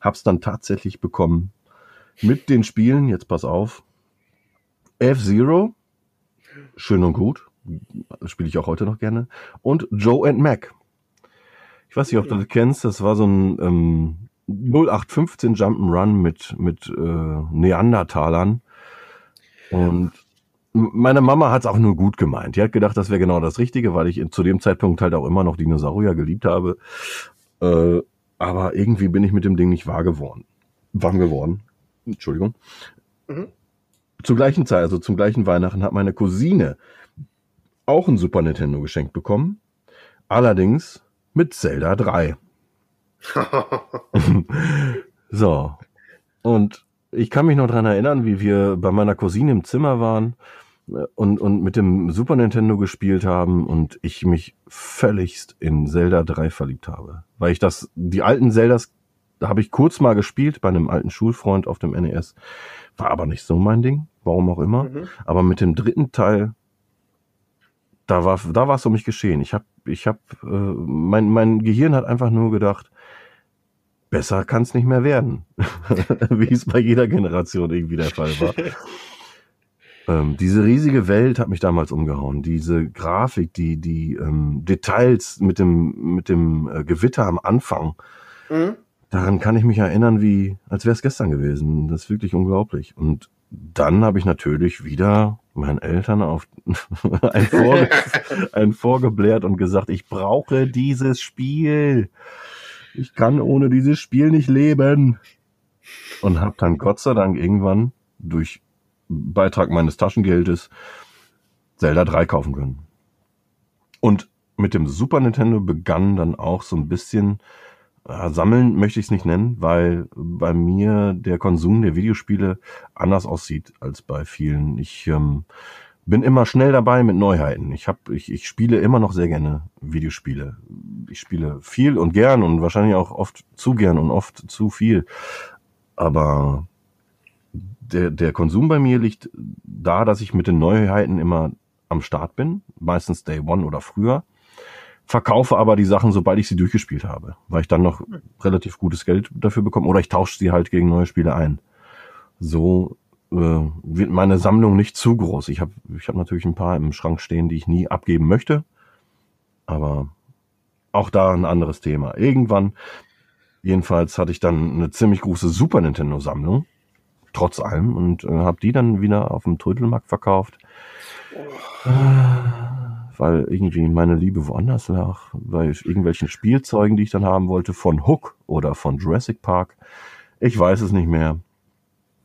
Hab's dann tatsächlich bekommen. Mit den Spielen, jetzt pass auf, F-Zero, schön und gut, spiele ich auch heute noch gerne. Und Joe and Mac. Ich weiß nicht, ob du das kennst. Das war so ein ähm, 0815 Jump'n'Run mit, mit äh, Neandertalern. Und meine Mama hat es auch nur gut gemeint. Die hat gedacht, das wäre genau das Richtige, weil ich zu dem Zeitpunkt halt auch immer noch Dinosaurier geliebt habe. Äh, aber irgendwie bin ich mit dem Ding nicht wahr geworden. Warm geworden. Entschuldigung. Mhm. Zur gleichen Zeit, also zum gleichen Weihnachten, hat meine Cousine auch ein Super Nintendo geschenkt bekommen. Allerdings mit Zelda 3. so. Und ich kann mich noch dran erinnern, wie wir bei meiner Cousine im Zimmer waren äh, und, und mit dem Super Nintendo gespielt haben und ich mich völligst in Zelda 3 verliebt habe. Weil ich das, die alten Zeldas, da habe ich kurz mal gespielt bei einem alten Schulfreund auf dem NES. War aber nicht so mein Ding, warum auch immer. Mhm. Aber mit dem dritten Teil da war da war es um mich geschehen. Ich habe ich habe äh, mein mein Gehirn hat einfach nur gedacht, besser kann es nicht mehr werden, wie es bei jeder Generation irgendwie der Fall war. ähm, diese riesige Welt hat mich damals umgehauen. Diese Grafik, die die ähm, Details mit dem mit dem äh, Gewitter am Anfang. Mhm. Daran kann ich mich erinnern, wie als wäre es gestern gewesen. Das ist wirklich unglaublich. Und dann habe ich natürlich wieder meinen Eltern auf ein, Vorge ein vorgebläht und gesagt, ich brauche dieses Spiel. Ich kann ohne dieses Spiel nicht leben. Und habe dann Gott sei Dank irgendwann durch Beitrag meines Taschengeldes Zelda 3 kaufen können. Und mit dem Super Nintendo begann dann auch so ein bisschen sammeln möchte ich es nicht nennen, weil bei mir der Konsum der Videospiele anders aussieht als bei vielen. Ich ähm, bin immer schnell dabei mit Neuheiten. Ich hab, ich, ich spiele immer noch sehr gerne Videospiele. Ich spiele viel und gern und wahrscheinlich auch oft zu gern und oft zu viel. Aber der, der Konsum bei mir liegt da, dass ich mit den Neuheiten immer am Start bin, meistens Day One oder früher verkaufe aber die Sachen, sobald ich sie durchgespielt habe, weil ich dann noch relativ gutes Geld dafür bekomme oder ich tausche sie halt gegen neue Spiele ein. So äh, wird meine Sammlung nicht zu groß. Ich habe ich hab natürlich ein paar im Schrank stehen, die ich nie abgeben möchte, aber auch da ein anderes Thema. Irgendwann, jedenfalls, hatte ich dann eine ziemlich große Super Nintendo Sammlung, trotz allem, und äh, habe die dann wieder auf dem Trödelmarkt verkauft. Oh weil irgendwie meine Liebe woanders lag, bei irgendwelchen Spielzeugen, die ich dann haben wollte, von Hook oder von Jurassic Park. Ich weiß es nicht mehr.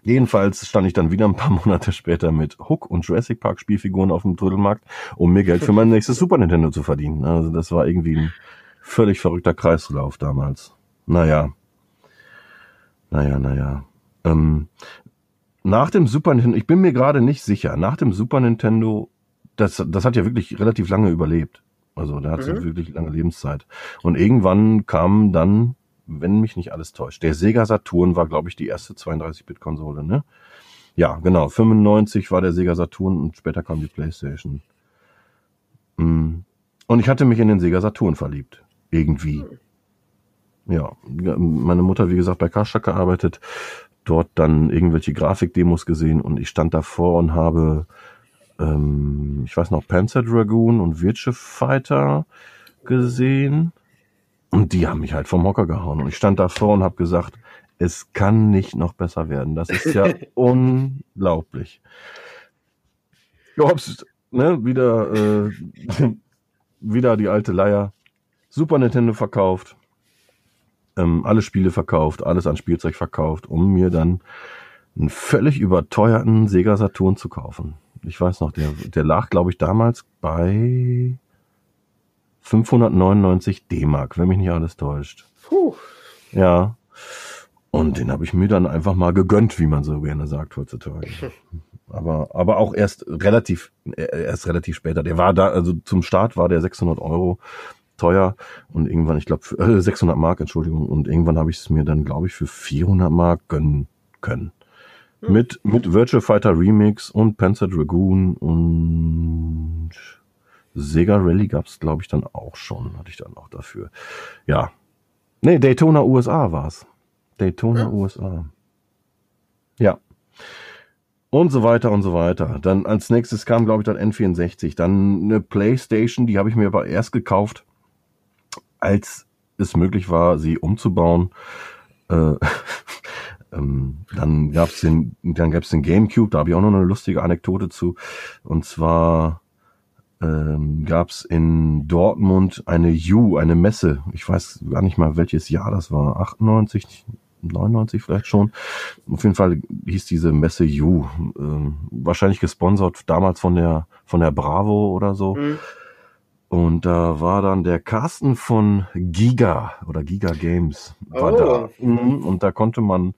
Jedenfalls stand ich dann wieder ein paar Monate später mit Hook und Jurassic Park Spielfiguren auf dem Trödelmarkt, um mir Geld für mein nächstes Super Nintendo zu verdienen. Also das war irgendwie ein völlig verrückter Kreislauf damals. Naja. Naja, naja. Ähm, nach dem Super Nintendo, ich bin mir gerade nicht sicher, nach dem Super Nintendo das, das hat ja wirklich relativ lange überlebt. Also da hat mhm. wirklich lange Lebenszeit. Und irgendwann kam dann, wenn mich nicht alles täuscht, der Sega Saturn war, glaube ich, die erste 32-Bit-Konsole, ne? Ja, genau. 95 war der Sega Saturn und später kam die PlayStation. Mm. Und ich hatte mich in den Sega Saturn verliebt. Irgendwie. ja, meine Mutter, wie gesagt, bei Karstadt gearbeitet, dort dann irgendwelche Grafikdemos gesehen und ich stand davor und habe, ähm, ich weiß noch, Panzer Dragoon und Virtue Fighter gesehen und die haben mich halt vom Hocker gehauen und ich stand davor und habe gesagt, es kann nicht noch besser werden. Das ist ja unglaublich. Jobs, ne, wieder, äh, wieder die alte Leier. Super Nintendo verkauft, ähm, alle Spiele verkauft, alles an Spielzeug verkauft, um mir dann einen völlig überteuerten Sega Saturn zu kaufen. Ich weiß noch, der, der lag, glaube ich, damals bei 599 D-Mark, wenn mich nicht alles täuscht. Puh. Ja. Und den habe ich mir dann einfach mal gegönnt, wie man so gerne sagt heutzutage. aber, aber auch erst relativ, erst relativ später. Der war da, also zum Start war der 600 Euro teuer und irgendwann, ich glaube, äh, 600 Mark, Entschuldigung, und irgendwann habe ich es mir dann, glaube ich, für 400 Mark gönnen können. Hm. Mit, mit Virtual Fighter Remix und Panzer Dragoon und Sega Rally gab es, glaube ich, dann auch schon, hatte ich dann auch dafür. Ja. Nee, Daytona USA war's. Daytona hm. USA. Ja. Und so weiter und so weiter. Dann als nächstes kam, glaube ich, dann N64. Dann eine Playstation, die habe ich mir aber erst gekauft, als es möglich war, sie umzubauen. Äh, ähm, dann gab es den, dann gab es den GameCube. Da habe ich auch noch eine lustige Anekdote zu. Und zwar ähm, gab es in Dortmund eine U, eine Messe. Ich weiß gar nicht mal, welches Jahr das war. 98, 99 vielleicht schon. Auf jeden Fall hieß diese Messe U. Ähm, wahrscheinlich gesponsert damals von der von der Bravo oder so. Mhm. Und da war dann der Carsten von Giga oder Giga Games war oh. da. Mhm. Und da konnte man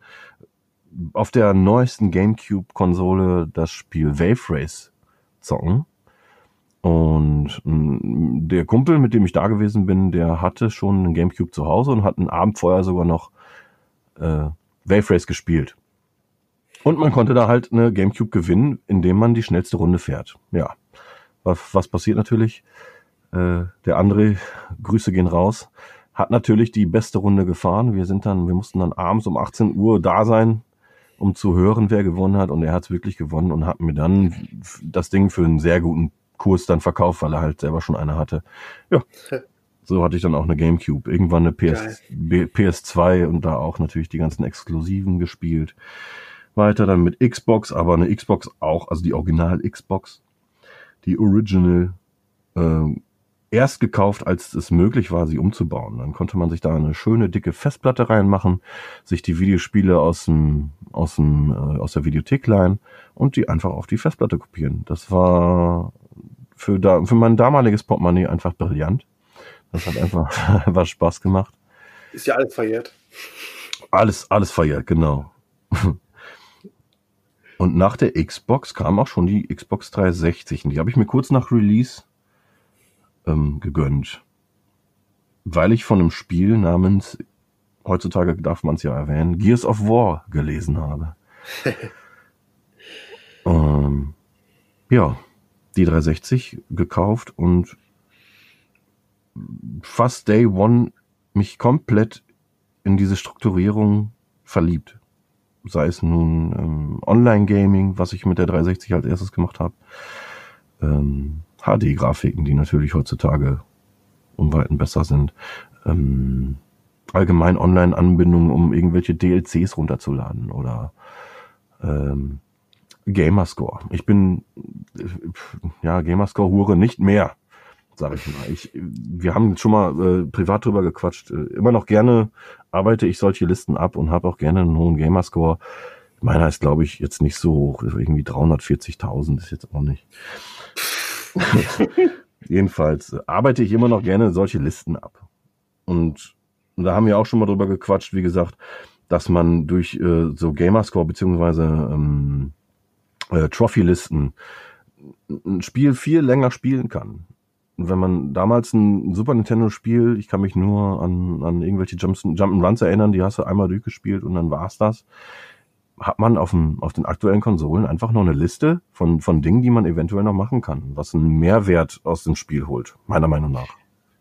auf der neuesten GameCube-Konsole das Spiel Wave Race zocken. Und mm, der Kumpel, mit dem ich da gewesen bin, der hatte schon einen Gamecube zu Hause und hat einen Abend vorher sogar noch äh, Wave Race gespielt. Und man konnte da halt eine Gamecube gewinnen, indem man die schnellste Runde fährt. Ja. Was, was passiert natürlich? Äh, der André, Grüße gehen raus, hat natürlich die beste Runde gefahren. Wir sind dann, wir mussten dann abends um 18 Uhr da sein, um zu hören, wer gewonnen hat. Und er hat es wirklich gewonnen und hat mir dann das Ding für einen sehr guten Kurs dann verkauft, weil er halt selber schon eine hatte. Ja. So hatte ich dann auch eine Gamecube. Irgendwann eine PS, PS2 und da auch natürlich die ganzen Exklusiven gespielt. Weiter dann mit Xbox, aber eine Xbox auch, also die Original Xbox. Die Original. Äh, erst gekauft, als es möglich war, sie umzubauen. Dann konnte man sich da eine schöne dicke Festplatte reinmachen, sich die Videospiele aus dem aus dem äh, aus der Videothek leihen und die einfach auf die Festplatte kopieren. Das war für da für mein damaliges Portemonnaie einfach brillant. Das hat einfach was Spaß gemacht. Ist ja alles verjährt. Alles alles verjährt, genau. Und nach der Xbox kam auch schon die Xbox 360. Und die habe ich mir kurz nach Release ähm, gegönnt. Weil ich von einem Spiel namens, heutzutage darf man es ja erwähnen, Gears of War gelesen habe. ähm, ja, die 360 gekauft und fast Day One mich komplett in diese Strukturierung verliebt. Sei es nun ähm, Online-Gaming, was ich mit der 360 als erstes gemacht habe, ähm, HD-Grafiken, die natürlich heutzutage um Weiten besser sind. Ähm, allgemein Online-Anbindungen, um irgendwelche DLCs runterzuladen oder ähm, Gamerscore. Ich bin ja Gamerscore-Hure nicht mehr, sage ich mal. Ich, wir haben schon mal äh, privat drüber gequatscht. Äh, immer noch gerne arbeite ich solche Listen ab und habe auch gerne einen hohen Gamerscore. Meiner ist, glaube ich, jetzt nicht so hoch. Irgendwie 340.000 ist jetzt auch nicht. Jedenfalls arbeite ich immer noch gerne solche Listen ab. Und da haben wir auch schon mal drüber gequatscht, wie gesagt, dass man durch äh, so Gamerscore beziehungsweise ähm, äh, Trophy-Listen ein Spiel viel länger spielen kann. Wenn man damals ein Super Nintendo-Spiel, ich kann mich nur an, an irgendwelche Jump'n'Runs erinnern, die hast du einmal durchgespielt und dann war's das hat man auf, dem, auf den aktuellen Konsolen einfach noch eine Liste von, von Dingen, die man eventuell noch machen kann, was einen Mehrwert aus dem Spiel holt, meiner Meinung nach.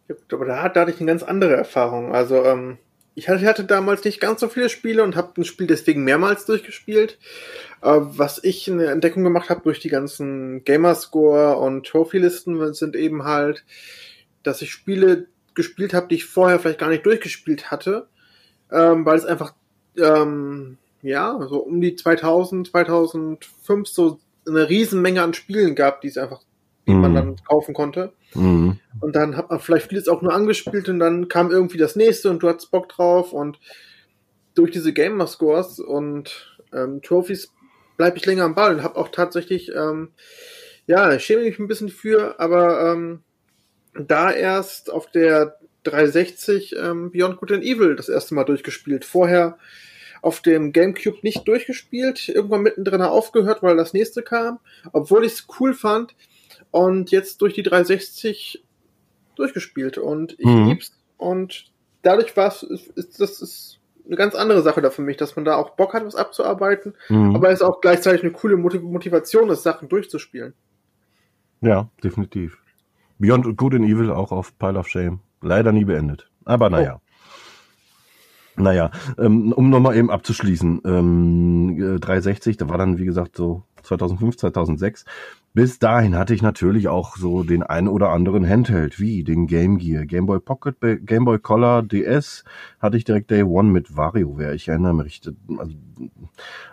Ja, aber da, da hatte ich eine ganz andere Erfahrung. Also ähm, ich hatte damals nicht ganz so viele Spiele und habe ein Spiel deswegen mehrmals durchgespielt. Äh, was ich eine Entdeckung gemacht habe durch die ganzen Gamerscore und Trophy-Listen sind eben halt, dass ich Spiele gespielt habe, die ich vorher vielleicht gar nicht durchgespielt hatte, ähm, weil es einfach ähm, ja so um die 2000, 2005 so eine Riesenmenge an Spielen gab, die es einfach die man mhm. dann kaufen konnte. Mhm. Und dann hat man vielleicht vieles auch nur angespielt und dann kam irgendwie das nächste und du hattest Bock drauf und durch diese Gamer Scores und ähm, Trophies bleibe ich länger am Ball und habe auch tatsächlich, ähm, ja, schäme mich ein bisschen für, aber ähm, da erst auf der 360 ähm, Beyond Good and Evil das erste Mal durchgespielt. Vorher auf dem GameCube nicht durchgespielt, irgendwann mittendrin aufgehört, weil das nächste kam, obwohl ich es cool fand und jetzt durch die 360 durchgespielt und ich mhm. lieb's und dadurch war es, ist, das ist eine ganz andere Sache da für mich, dass man da auch Bock hat, was abzuarbeiten, mhm. aber es auch gleichzeitig eine coole Motivation ist, Sachen durchzuspielen. Ja, definitiv. Beyond Good and Evil auch auf Pile of Shame. Leider nie beendet. Aber naja. Naja, ähm, um nochmal eben abzuschließen, ähm, 360, da war dann, wie gesagt, so 2005, 2006. Bis dahin hatte ich natürlich auch so den ein oder anderen Handheld, wie den Game Gear, Game Boy Pocket, Game Boy Color, DS, hatte ich direkt Day One mit WarioWare. Ich erinnere mich, also,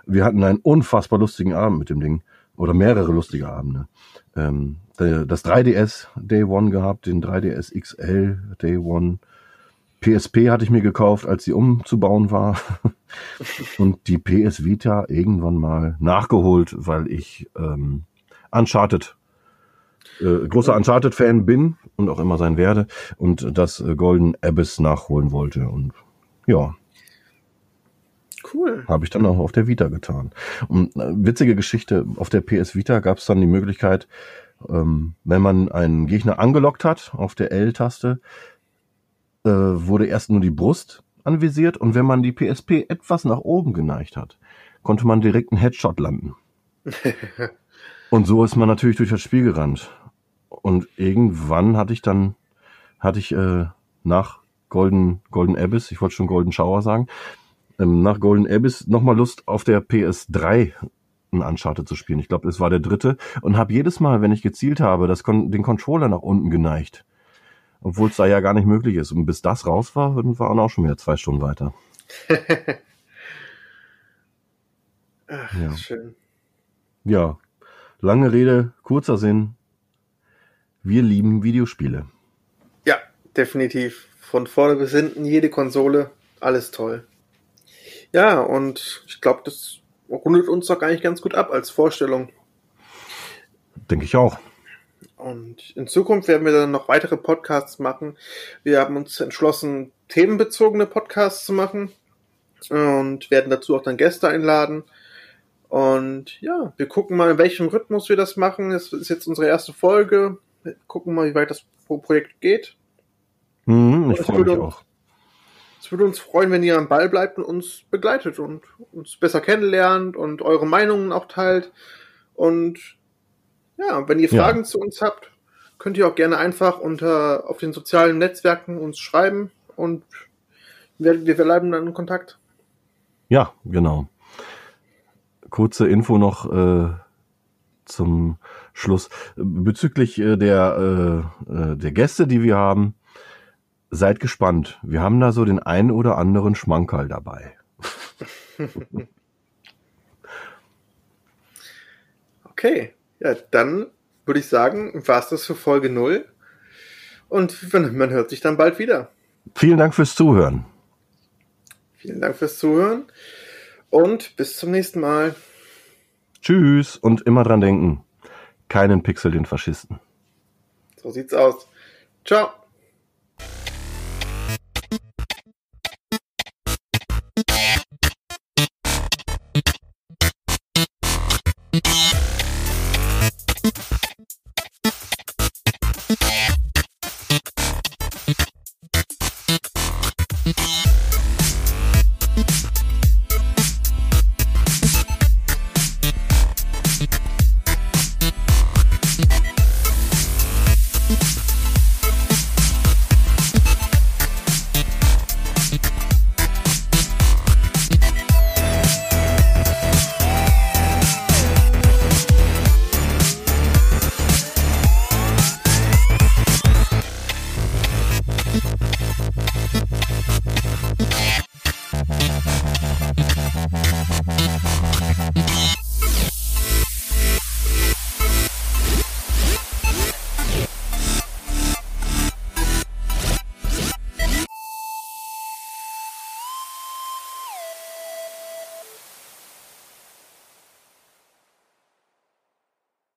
wir hatten einen unfassbar lustigen Abend mit dem Ding. Oder mehrere lustige Abende. Ähm, das 3DS Day One gehabt, den 3DS XL Day One. PSP hatte ich mir gekauft, als sie umzubauen war. und die PS Vita irgendwann mal nachgeholt, weil ich ähm, Uncharted, äh, großer Uncharted-Fan bin und auch immer sein werde und das äh, Golden Abyss nachholen wollte. Und ja. Cool. Habe ich dann auch auf der Vita getan. Und äh, witzige Geschichte, auf der PS Vita gab es dann die Möglichkeit, ähm, wenn man einen Gegner angelockt hat auf der L-Taste, äh, wurde erst nur die Brust anvisiert und wenn man die PSP etwas nach oben geneigt hat, konnte man direkt einen Headshot landen. und so ist man natürlich durch das Spiel gerannt. Und irgendwann hatte ich dann, hatte ich äh, nach Golden, Golden Abyss, ich wollte schon Golden Shower sagen, ähm, nach Golden Abyss nochmal Lust auf der PS3 ein Uncharted zu spielen. Ich glaube, es war der dritte und habe jedes Mal, wenn ich gezielt habe, das Kon den Controller nach unten geneigt. Obwohl es da ja gar nicht möglich ist. Und bis das raus war, waren auch schon wieder zwei Stunden weiter. Ach, ja. schön. Ja, lange Rede, kurzer Sinn. Wir lieben Videospiele. Ja, definitiv. Von vorne bis hinten, jede Konsole, alles toll. Ja, und ich glaube, das rundet uns doch eigentlich ganz gut ab als Vorstellung. Denke ich auch. Und in Zukunft werden wir dann noch weitere Podcasts machen. Wir haben uns entschlossen, themenbezogene Podcasts zu machen und werden dazu auch dann Gäste einladen. Und ja, wir gucken mal, in welchem Rhythmus wir das machen. Das ist jetzt unsere erste Folge. Wir gucken mal, wie weit das Projekt geht. Mhm, ich freue mich uns, auch. Es würde uns freuen, wenn ihr am Ball bleibt und uns begleitet und uns besser kennenlernt und eure Meinungen auch teilt. Und ja, wenn ihr Fragen ja. zu uns habt, könnt ihr auch gerne einfach unter auf den sozialen Netzwerken uns schreiben und wir, wir bleiben dann in Kontakt. Ja, genau. Kurze Info noch äh, zum Schluss bezüglich äh, der äh, äh der Gäste, die wir haben. Seid gespannt. Wir haben da so den einen oder anderen Schmankerl dabei. okay. Ja, dann würde ich sagen, war es das für Folge 0. Und man hört sich dann bald wieder. Vielen Dank fürs Zuhören. Vielen Dank fürs Zuhören und bis zum nächsten Mal. Tschüss und immer dran denken, keinen Pixel den Faschisten. So sieht's aus. Ciao.